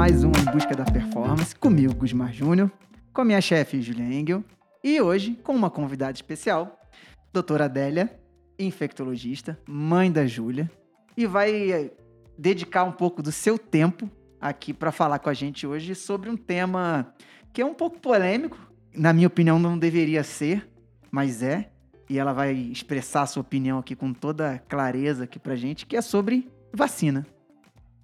mais um Em Busca da Performance, comigo, Gusmar Júnior, com a minha chefe, Julia Engel, e hoje com uma convidada especial, doutora Adélia, infectologista, mãe da Júlia, e vai eh, dedicar um pouco do seu tempo aqui para falar com a gente hoje sobre um tema que é um pouco polêmico, na minha opinião não deveria ser, mas é, e ela vai expressar a sua opinião aqui com toda clareza aqui pra gente, que é sobre vacina.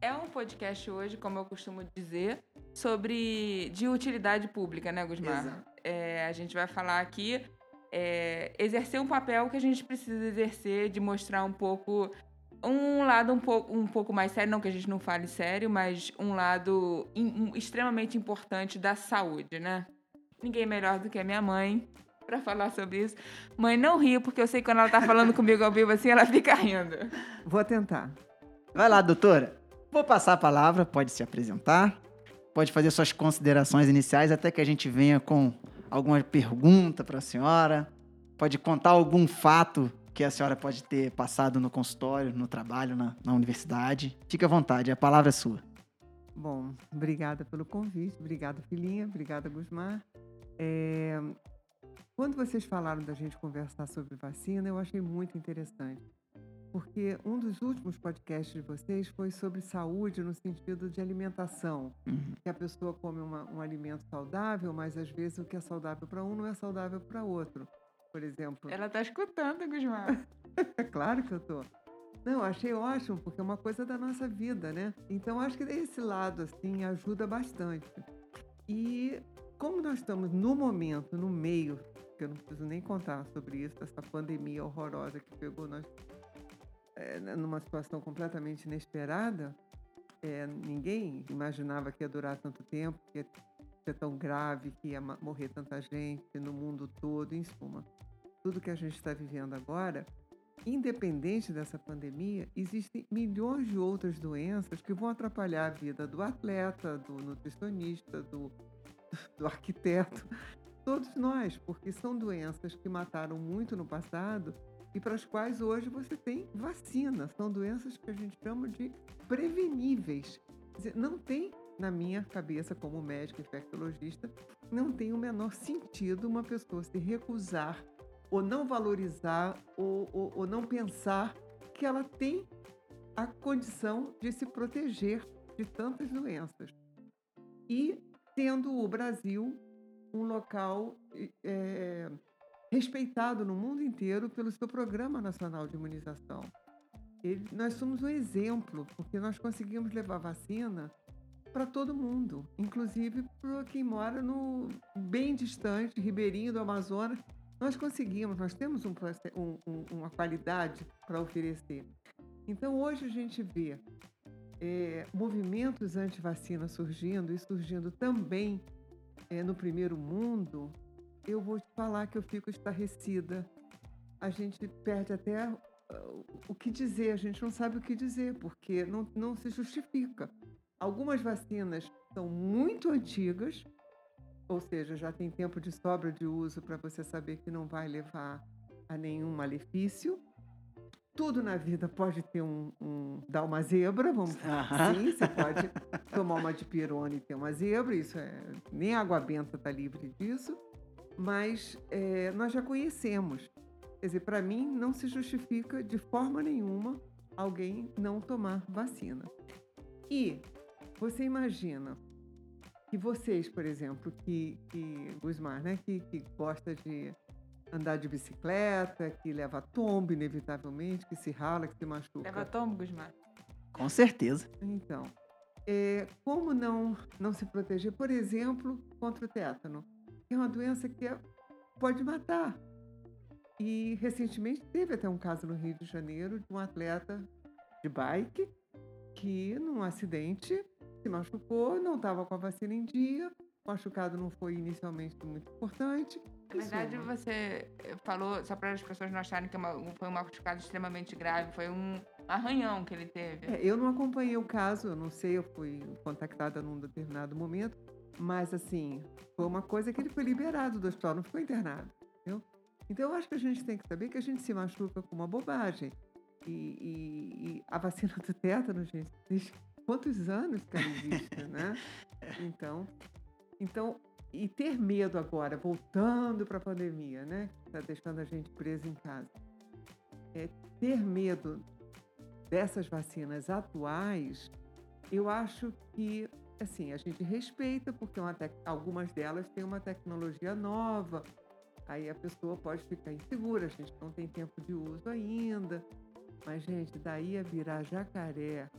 É um podcast hoje, como eu costumo dizer, sobre de utilidade pública, né, Gusmar? É, a gente vai falar aqui é, exercer um papel que a gente precisa exercer, de mostrar um pouco um lado um pouco, um pouco mais sério, não que a gente não fale sério, mas um lado in, um, extremamente importante da saúde, né? Ninguém melhor do que a minha mãe para falar sobre isso. Mãe, não ria, porque eu sei que quando ela tá falando comigo ao vivo assim, ela fica rindo. Vou tentar. Vai lá, doutora. Vou passar a palavra, pode se apresentar, pode fazer suas considerações iniciais até que a gente venha com alguma pergunta para a senhora, pode contar algum fato que a senhora pode ter passado no consultório, no trabalho, na, na universidade. Fique à vontade, a palavra é sua. Bom, obrigada pelo convite, obrigada, filhinha, obrigada, Gusmar. É, quando vocês falaram da gente conversar sobre vacina, eu achei muito interessante. Porque um dos últimos podcasts de vocês foi sobre saúde no sentido de alimentação. Uhum. Que a pessoa come uma, um alimento saudável, mas às vezes o que é saudável para um não é saudável para outro. Por exemplo. Ela tá escutando, Gusmar. claro que eu tô. Não, achei ótimo, porque é uma coisa da nossa vida, né? Então acho que esse lado assim ajuda bastante. E como nós estamos no momento, no meio que eu não preciso nem contar sobre isso, essa pandemia horrorosa que pegou nós é, numa situação completamente inesperada. É, ninguém imaginava que ia durar tanto tempo, que ia ser tão grave, que ia morrer tanta gente no mundo todo, em suma. Tudo que a gente está vivendo agora, independente dessa pandemia, existem milhões de outras doenças que vão atrapalhar a vida do atleta, do nutricionista, do, do arquiteto, todos nós, porque são doenças que mataram muito no passado e para as quais hoje você tem vacina. São doenças que a gente chama de preveníveis. Dizer, não tem, na minha cabeça, como médico infectologista, não tem o menor sentido uma pessoa se recusar ou não valorizar ou, ou, ou não pensar que ela tem a condição de se proteger de tantas doenças. E tendo o Brasil um local é, respeitado no mundo inteiro pelo seu Programa Nacional de Imunização. Ele, nós somos um exemplo, porque nós conseguimos levar vacina para todo mundo, inclusive para quem mora no bem distante, ribeirinho do Amazonas. Nós conseguimos, nós temos um, um, uma qualidade para oferecer. Então, hoje a gente vê é, movimentos anti-vacina surgindo e surgindo também é, no primeiro mundo, eu vou te falar que eu fico estarrecida. A gente perde até uh, o que dizer, a gente não sabe o que dizer, porque não, não se justifica. Algumas vacinas são muito antigas, ou seja, já tem tempo de sobra de uso para você saber que não vai levar a nenhum malefício. Tudo na vida pode ter um, um dar uma zebra, vamos falar assim. Você pode tomar uma dipirona e ter uma zebra, isso é nem a água benta está livre disso. Mas é, nós já conhecemos. Quer dizer, para mim não se justifica de forma nenhuma alguém não tomar vacina. E você imagina que vocês, por exemplo, que, que Gusmar, né, que, que gosta de andar de bicicleta, que leva tombo inevitavelmente, que se rala, que se machuca. Leva tombo, Gusmar? Com certeza. Então, é, como não, não se proteger, por exemplo, contra o tétano? Que é uma doença que é, pode matar. E recentemente teve até um caso no Rio de Janeiro de um atleta de bike que, num acidente, se machucou, não estava com a vacina em dia, o machucado não foi inicialmente muito importante, na verdade, você falou, só para as pessoas não acharem que é foi um machucado extremamente grave, foi um arranhão que ele teve. É, eu não acompanhei o caso, eu não sei, eu fui contactada num determinado momento, mas assim, foi uma coisa que ele foi liberado do hospital, não ficou internado, entendeu? Então eu acho que a gente tem que saber que a gente se machuca com uma bobagem. E, e, e a vacina do tétano, gente, quantos anos que ela existe, né? Então, então, e ter medo agora, voltando para a pandemia, né? Que está deixando a gente preso em casa. É, ter medo dessas vacinas atuais, eu acho que, assim, a gente respeita, porque uma algumas delas têm uma tecnologia nova, aí a pessoa pode ficar insegura, a gente não tem tempo de uso ainda. Mas, gente, daí a virar jacaré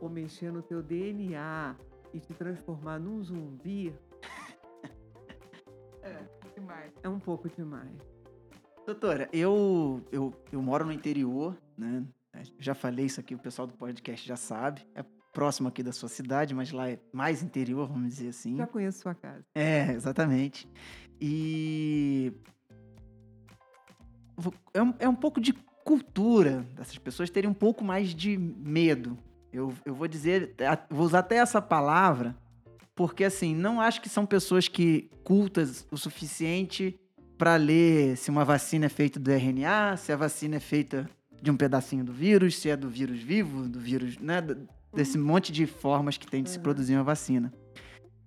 ou mexer no teu DNA e te transformar num zumbi. é, demais. É um pouco demais. Doutora, eu, eu, eu moro no interior, né? Já falei isso aqui, o pessoal do podcast já sabe. É próximo aqui da sua cidade, mas lá é mais interior, vamos dizer assim. Já conheço sua casa. É, exatamente. E. É um, é um pouco de cultura dessas pessoas terem um pouco mais de medo. Eu, eu vou dizer, vou usar até essa palavra, porque assim, não acho que são pessoas que cultas o suficiente para ler se uma vacina é feita do RNA, se a vacina é feita de um pedacinho do vírus, se é do vírus vivo, do vírus, né? Desse uhum. monte de formas que tem de se produzir uma vacina.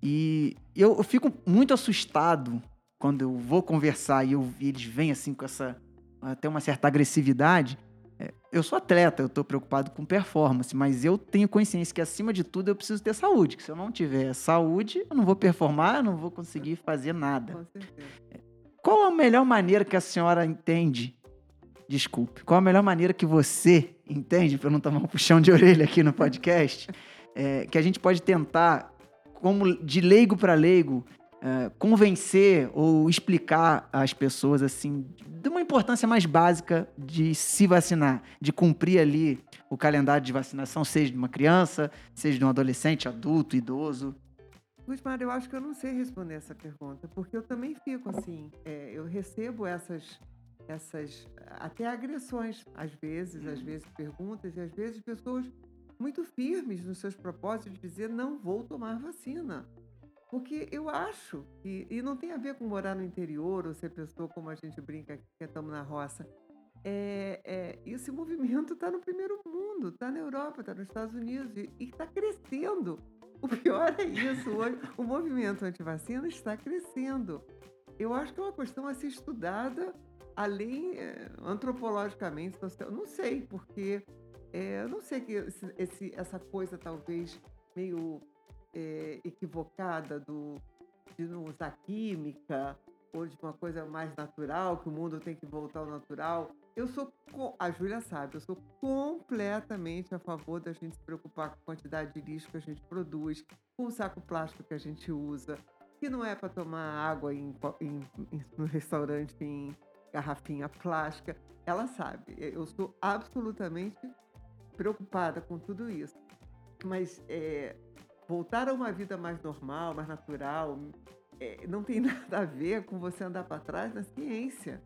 E eu, eu, fico muito assustado quando eu vou conversar e, eu, e eles vêm assim com essa até uma certa agressividade. É, eu sou atleta, eu estou preocupado com performance, mas eu tenho consciência que acima de tudo eu preciso ter saúde. Que se eu não tiver saúde, eu não vou performar, eu não vou conseguir fazer nada. Com certeza. Qual a melhor maneira que a senhora entende desculpe, qual a melhor maneira que você entende, para não tomar um puxão de orelha aqui no podcast, é, que a gente pode tentar, como de leigo para leigo, é, convencer ou explicar às pessoas assim de uma importância mais básica de se vacinar, de cumprir ali o calendário de vacinação, seja de uma criança, seja de um adolescente, adulto, idoso. Gusmar, eu acho que eu não sei responder essa pergunta, porque eu também fico assim, é, eu recebo essas essas até agressões, às vezes, às vezes perguntas e às vezes pessoas muito firmes nos seus propósitos de dizer não vou tomar vacina. Porque eu acho que, e não tem a ver com morar no interior ou ser pessoa como a gente brinca que estamos na roça. É, é, esse movimento está no primeiro mundo, está na Europa, está nos Estados Unidos e está crescendo. O pior é isso, hoje, o movimento anti-vacina está crescendo. Eu acho que é uma questão a ser estudada além é, antropologicamente, não sei, porque é, eu não sei que esse, esse, essa coisa talvez meio é, equivocada do, de não usar química ou de uma coisa mais natural, que o mundo tem que voltar ao natural. Eu sou, a Júlia sabe, eu sou completamente a favor da gente se preocupar com a quantidade de lixo que a gente produz, com o saco plástico que a gente usa, que não é para tomar água em, em, em, no restaurante em garrafinha plástica. Ela sabe, eu sou absolutamente preocupada com tudo isso. Mas é, voltar a uma vida mais normal, mais natural, é, não tem nada a ver com você andar para trás na ciência.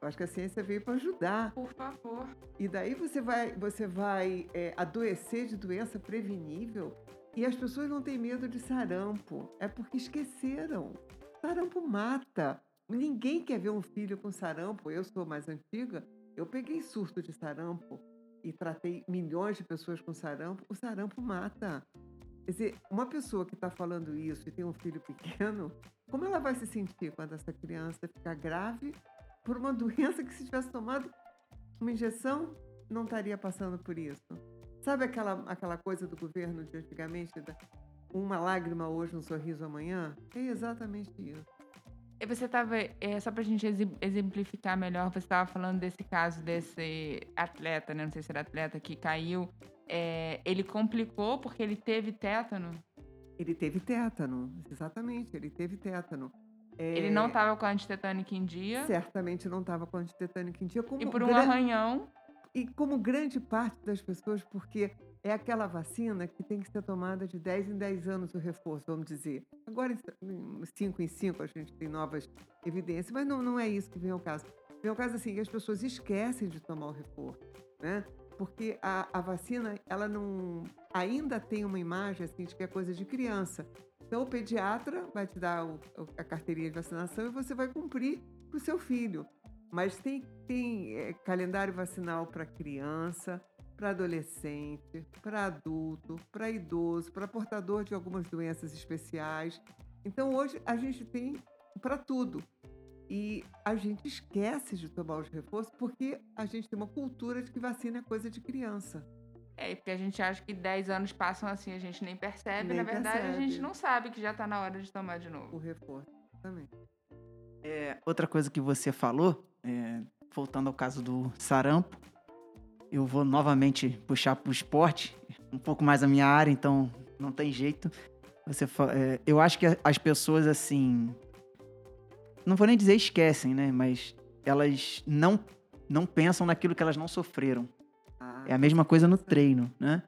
Eu acho que a ciência veio para ajudar. Por favor. E daí você vai, você vai é, adoecer de doença prevenível e as pessoas não têm medo de sarampo. É porque esqueceram. Sarampo mata. Ninguém quer ver um filho com sarampo. Eu sou mais antiga. Eu peguei surto de sarampo e tratei milhões de pessoas com sarampo. O sarampo mata. Quer dizer, uma pessoa que está falando isso e tem um filho pequeno, como ela vai se sentir quando essa criança ficar grave por uma doença que, se tivesse tomado uma injeção, não estaria passando por isso? Sabe aquela, aquela coisa do governo de antigamente, uma lágrima hoje, um sorriso amanhã? É exatamente isso. Você estava, é, só para a gente exemplificar melhor, você estava falando desse caso desse atleta, né? Não sei se era atleta que caiu. É, ele complicou porque ele teve tétano? Ele teve tétano, exatamente, ele teve tétano. É... Ele não estava com a antitetânica em dia? Certamente não estava com a antitetânica em dia. e por um arranhão? E como grande parte das pessoas, porque é aquela vacina que tem que ser tomada de 10 em 10 anos o reforço, vamos dizer. Agora, em 5 em 5, a gente tem novas evidências, mas não, não é isso que vem ao caso. Vem ao caso assim, que as pessoas esquecem de tomar o reforço, né? Porque a, a vacina, ela não... Ainda tem uma imagem, assim, de que é coisa de criança. Então, o pediatra vai te dar o, a carteirinha de vacinação e você vai cumprir para o seu filho. Mas tem, tem é, calendário vacinal para criança, para adolescente, para adulto, para idoso, para portador de algumas doenças especiais. Então hoje a gente tem para tudo. E a gente esquece de tomar os reforços porque a gente tem uma cultura de que vacina é coisa de criança. É, porque a gente acha que 10 anos passam assim, a gente nem percebe. Nem Na verdade, percebe. a gente não sabe que já tá na hora de tomar de O novo. reforço também. É, outra coisa que você falou, é, voltando ao caso do sarampo, eu vou novamente puxar para o esporte, um pouco mais a minha área, então não tem jeito. Você, é, eu acho que as pessoas assim, não vou nem dizer esquecem, né? Mas elas não não pensam naquilo que elas não sofreram. Ah, É a mesma coisa no treino, né?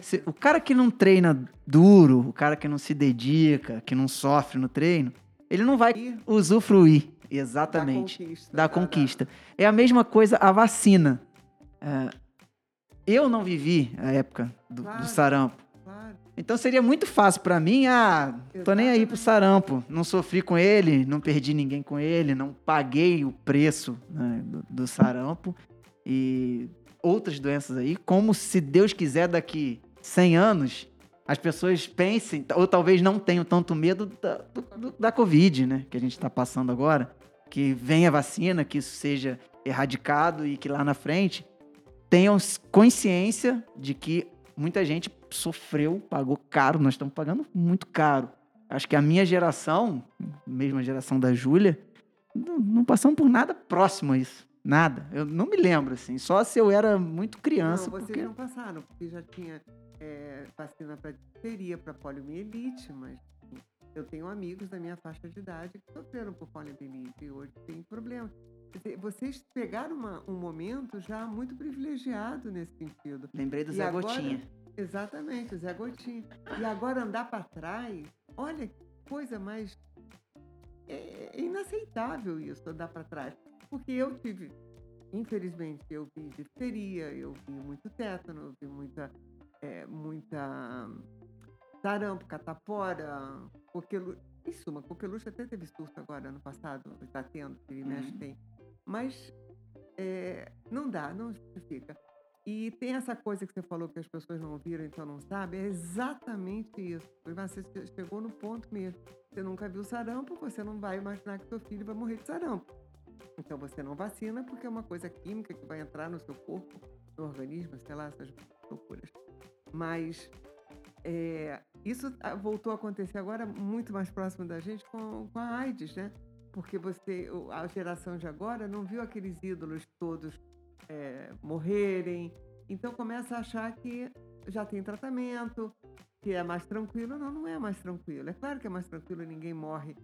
Se- o cara que não treina duro, o cara que não se dedica, que não sofre no treino, ele não vai usufruir da exatamente conquista. da conquista. É a mesma coisa a vacina. É, eu não vivi a época do, do Claro. sarampo. Claro. Então seria muito fácil pra mim, ah, tô nem aí pro sarampo. Não sofri com ele, não perdi ninguém com ele, não paguei o preço né, do, do sarampo. E outras doenças aí, como se Deus quiser daqui 100 anos, as pessoas pensem, ou talvez não tenham tanto medo da, do- do- da Covid, né? Que a gente tá passando agora. Que venha a vacina, que isso seja erradicado e que lá na frente tenham consciência de que muita gente sofreu, pagou caro, nós estamos pagando muito caro. Acho que a minha geração, mesmo a geração da Júlia, não, não passamos por nada próximo a isso. Nada. Eu não me lembro, assim. Só se eu era muito criança. não, vocês porque... não passaram, porque já tinha é, vacina para difteria, para poliomielite, mas eu tenho amigos da minha faixa de idade que sofreram por poliomielite e hoje tem problema. Vocês pegaram uma- um momento já muito privilegiado nesse sentido. Lembrei do E Zé agora- Gotinha. Exatamente, o Zé Gotinha. E agora andar para trás, olha que coisa mais. É é inaceitável isso, andar para trás. Porque eu tive, infelizmente, eu vi difteria, eu vi muito tétano, eu vi muita. é, muita sarampo, catapora, coqueluche. Em suma, coqueluche até teve surto agora, ano passado, está tendo, que mexe Uhum. tem. Mas é, não dá, não justifica. E tem essa coisa que você falou que as pessoas não viram, então não sabem, é exatamente isso. Mas Você che- chegou no ponto mesmo. Você nunca viu sarampo, você não vai imaginar que seu filho vai morrer de sarampo. Então você não vacina porque é uma coisa química que vai entrar no seu corpo, no organismo, sei lá, essas loucuras. Mas é, isso ah, voltou a acontecer agora muito mais próximo da gente com, com a AIDS, né? Porque você, a geração de agora não viu aqueles ídolos todos é, morrerem. Então começa a achar que já tem tratamento, que é mais tranquilo. Não, não é mais tranquilo. É claro que é mais tranquilo, ninguém morre.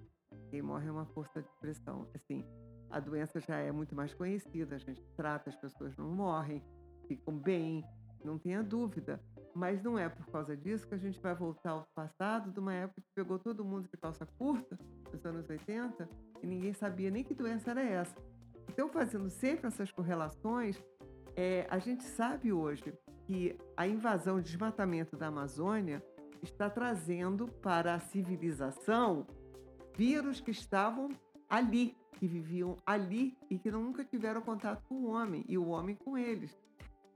Quem morre é uma força de pressão. Assim, a doença já é muito mais conhecida, a gente trata, as pessoas não morrem, ficam bem, não tenha dúvida. Mas não é por causa disso que a gente vai voltar ao passado, de uma época que pegou todo mundo de calça curta, nos anos 80, e ninguém sabia nem que doença era essa. Então, fazendo sempre essas correlações, é, a gente sabe hoje que a invasão e desmatamento da Amazônia está trazendo para a civilização vírus que estavam ali, que viviam ali e que nunca tiveram contato com o homem e o homem com eles.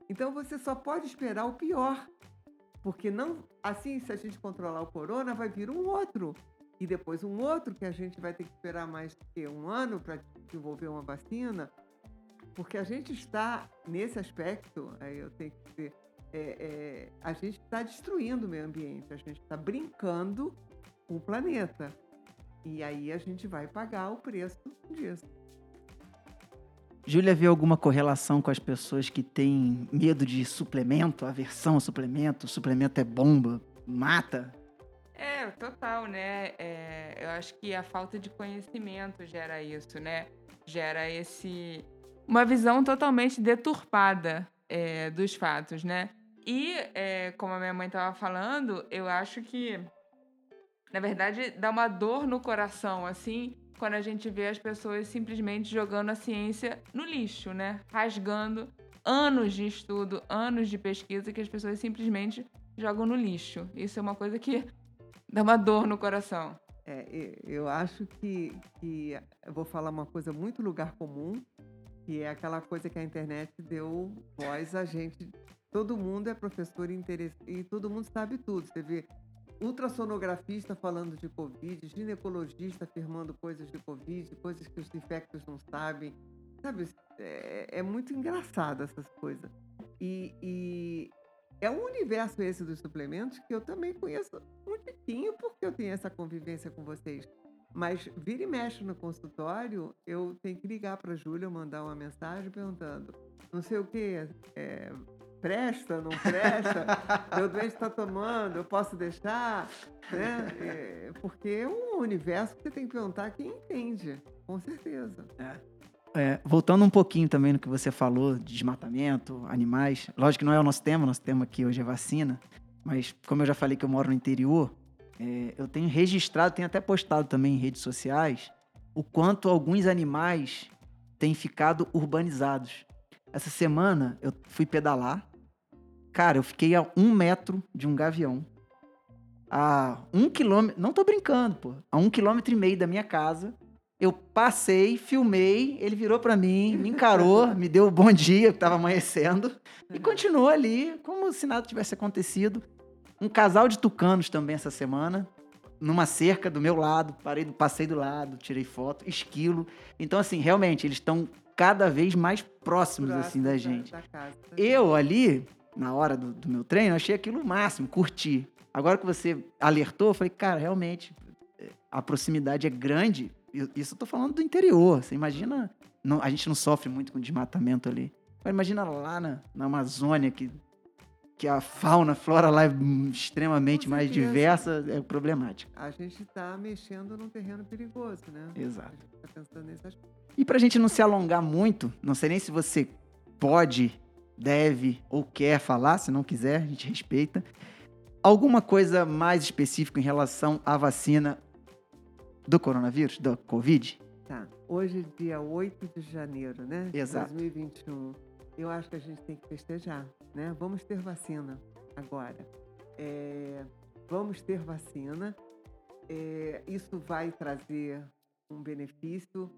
Então você só pode esperar o pior, porque não assim se a gente controlar o corona vai vir um outro e depois um outro que a gente vai ter que esperar mais que um ano para desenvolver uma vacina, porque a gente está nesse aspecto, aí eu tenho que dizer, é, é, a gente está destruindo o meio ambiente, a gente está brincando com o planeta. E aí a gente vai pagar o preço disso. Júlia vê alguma correlação com as pessoas que têm medo de suplemento, aversão a suplemento, suplemento é bomba, mata? Total, né? É, eu acho que a falta de conhecimento gera isso, né? Gera esse. Uma visão totalmente deturpada é, dos fatos, né? E, é, como a minha mãe estava falando, eu acho que, na verdade, dá uma dor no coração, assim, quando a gente vê as pessoas simplesmente jogando a ciência no lixo, né? Rasgando anos de estudo, anos de pesquisa que as pessoas simplesmente jogam no lixo. Isso é uma coisa que dá uma dor no coração. É, eu acho que, que eu vou falar uma coisa muito lugar comum, que é aquela coisa que a internet deu voz a gente todo mundo é professor e todo mundo sabe tudo. Você vê ultrassonografista falando de Covid, ginecologista afirmando coisas de Covid, coisas que os infectos não sabem. Sabe, é, é muito engraçado essas coisas. E, e, é um universo esse dos suplementos que eu também conheço um pouquinho, porque eu tenho essa convivência com vocês. Mas vira e mexe no consultório, eu tenho que ligar para a Júlia, mandar uma mensagem perguntando, não sei o que, é, presta, não presta, meu doente está tomando, eu posso deixar, né? É, porque é um universo que você tem que perguntar quem entende, com certeza. É. É, voltando um pouquinho também no que você falou de desmatamento, animais. Lógico que não é o nosso tema, nosso tema aqui hoje é vacina. Mas como eu já falei que eu moro no interior, é, eu tenho registrado, tenho até postado também em redes sociais, o quanto alguns animais têm ficado urbanizados. Essa semana eu fui pedalar. Cara, eu fiquei a um metro de um gavião. A um quilômetro. Não tô brincando, pô. A um quilômetro e meio da minha casa eu passei, filmei, ele virou para mim, me encarou, me deu o bom dia, que estava amanhecendo, e continuou ali, como se nada tivesse acontecido. Um casal de tucanos também essa semana, numa cerca do meu lado, parei, passei do lado, tirei foto, esquilo. Então, assim, realmente, eles estão cada vez mais próximos, assim, da gente. Da, da eu ali, na hora do, do meu treino, achei aquilo o máximo, curti. Agora que você alertou, eu falei, cara, realmente, a proximidade é grande isso eu tô falando do interior. Você imagina. Não, a gente não sofre muito com desmatamento ali. Mas imagina lá na, na Amazônia, que, que a fauna, a flora lá é extremamente mais diversa, é problemático. A gente está mexendo num terreno perigoso, né? Exato. A gente tá pensando nesse aspecto. E pra gente não se alongar muito, não sei nem se você pode, deve ou quer falar, se não quiser, a gente respeita. Alguma coisa mais específica em relação à vacina do coronavírus, da Covid? Tá. Hoje, dia 8 de janeiro, né? Exato. 2021. Eu acho que a gente tem que festejar, né? Vamos ter vacina agora. É, vamos ter vacina. É, isso vai trazer um benefício.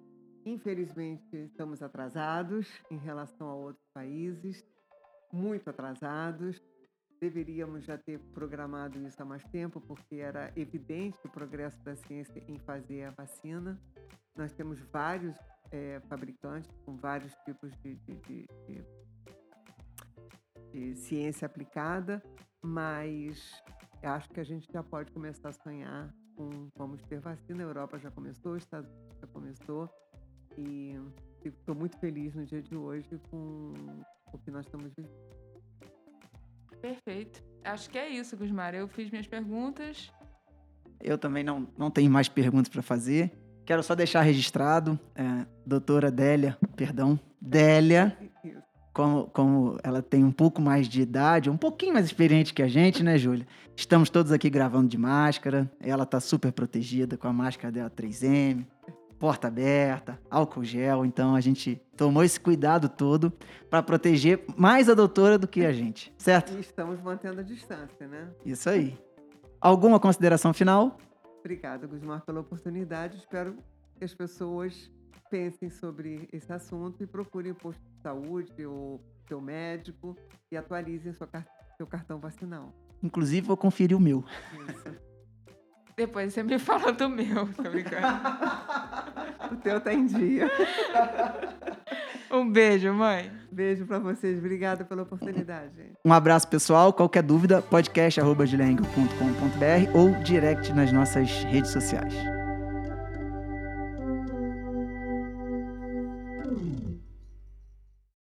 Infelizmente, estamos atrasados em relação a outros países, muito atrasados. Deveríamos já ter programado isso há mais tempo, porque era evidente o progresso da ciência em fazer a vacina. Nós temos vários é, fabricantes com vários tipos de, de, de, de, ciência aplicada, mas acho que a gente já pode começar a sonhar com vamos ter vacina. A Europa já começou, os Estados Unidos já começou, e estou muito feliz no dia de hoje com o que nós estamos vivendo. Perfeito. Acho que é isso, Gusmar. Eu fiz minhas perguntas. Eu também não, não tenho mais perguntas para fazer. Quero só deixar registrado, é, doutora Délia, perdão, Délia, como, como ela tem um pouco mais de idade, um pouquinho mais experiente que a gente, né, Júlia? Estamos todos aqui gravando de máscara, ela tá super protegida com a máscara dela 3M porta aberta, álcool gel. Então a gente tomou esse cuidado todo para proteger mais a doutora do que a gente, certo? E estamos mantendo a distância, né? Isso aí. Alguma consideração final? Obrigada, Gusmar, pela oportunidade. Espero que as pessoas pensem sobre esse assunto e procurem o posto de saúde ou seu médico e atualizem sua, seu cartão vacinal. Inclusive, vou conferir o meu. Isso. Depois você me fala do meu, tô brincando. o teu tá em dia. Um beijo, mãe. Beijo para vocês. Obrigada pela oportunidade. Um abraço, pessoal. Qualquer dúvida, podcast.com.br ou direct nas nossas redes sociais.